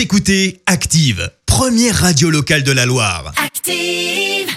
Vous écoutez Active, première radio locale de la Loire. Active.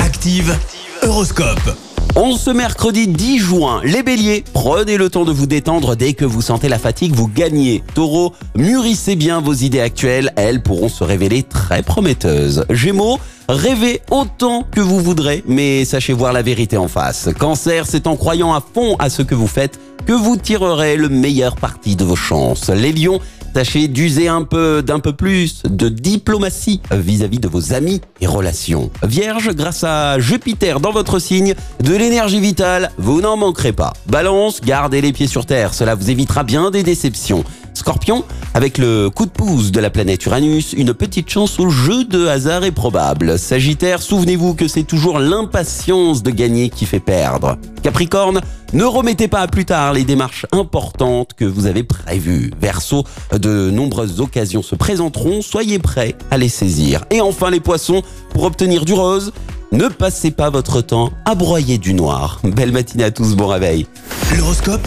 Active, Horoscope. On ce mercredi 10 juin, les béliers, prenez le temps de vous détendre dès que vous sentez la fatigue, vous gagnez. Taureau, mûrissez bien vos idées actuelles, elles pourront se révéler très prometteuses. Gémeaux, rêvez autant que vous voudrez, mais sachez voir la vérité en face. Cancer, c'est en croyant à fond à ce que vous faites que vous tirerez le meilleur parti de vos chances. Les lions, Tâchez d'user un peu, d'un peu plus de diplomatie vis-à-vis de vos amis et relations. Vierge, grâce à Jupiter dans votre signe, de l'énergie vitale, vous n'en manquerez pas. Balance, gardez les pieds sur terre, cela vous évitera bien des déceptions. Scorpion, avec le coup de pouce de la planète Uranus, une petite chance au jeu de hasard est probable. Sagittaire, souvenez-vous que c'est toujours l'impatience de gagner qui fait perdre. Capricorne, ne remettez pas à plus tard les démarches importantes que vous avez prévues. Verseau, de nombreuses occasions se présenteront, soyez prêts à les saisir. Et enfin les poissons, pour obtenir du rose, ne passez pas votre temps à broyer du noir. Belle matinée à tous, bon réveil. L'horoscope